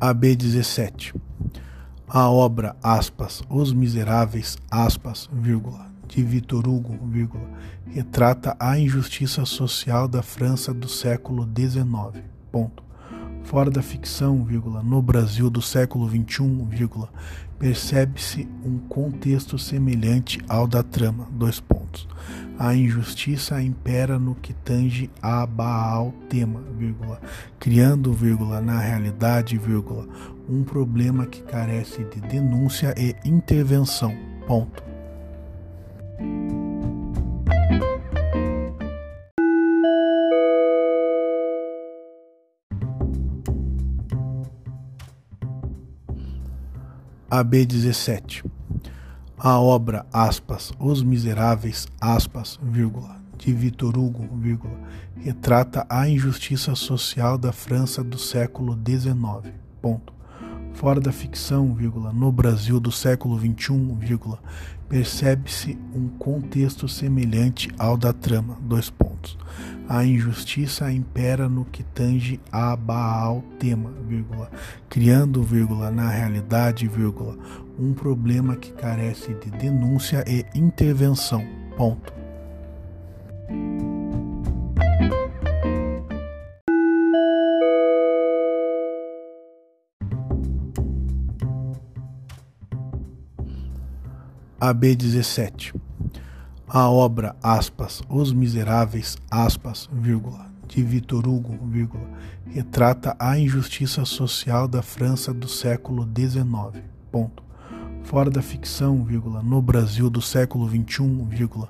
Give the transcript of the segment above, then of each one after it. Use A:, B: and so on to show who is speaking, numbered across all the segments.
A: AB 17. A obra, aspas, Os Miseráveis, aspas, vírgula, de Victor Hugo, vírgula, retrata a injustiça social da França do século XIX. Ponto. Fora da ficção, vírgula, no Brasil do século XXI, percebe-se um contexto semelhante ao da trama. Dois pontos. A injustiça impera no que tange a Baal tema, vírgula, criando, vírgula, na realidade, um problema que carece de denúncia e intervenção. Ponto. AB 17. A obra, aspas, Os Miseráveis, aspas, vírgula, de Victor Hugo, vírgula, retrata a injustiça social da França do século XIX. Ponto. Fora da ficção, vírgula, no Brasil do século XXI, percebe-se um contexto semelhante ao da trama. Dois pontos. A injustiça impera no que tange a Baal tema, vírgula, criando, vírgula, na realidade, um problema que carece de denúncia e intervenção. Ponto. AB 17. A obra, aspas, Os Miseráveis, aspas, vírgula, de Victor Hugo, vírgula, retrata a injustiça social da França do século XIX. Ponto. Fora da ficção, vírgula, no Brasil do século XXI,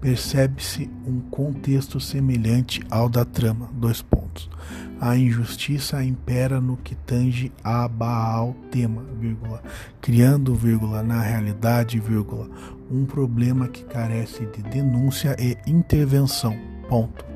A: percebe-se um contexto semelhante ao da trama. Dois pontos. A injustiça impera no que tange a Baal tema, vírgula, criando, vírgula, na realidade, vírgula, um problema que carece de denúncia e intervenção. Ponto.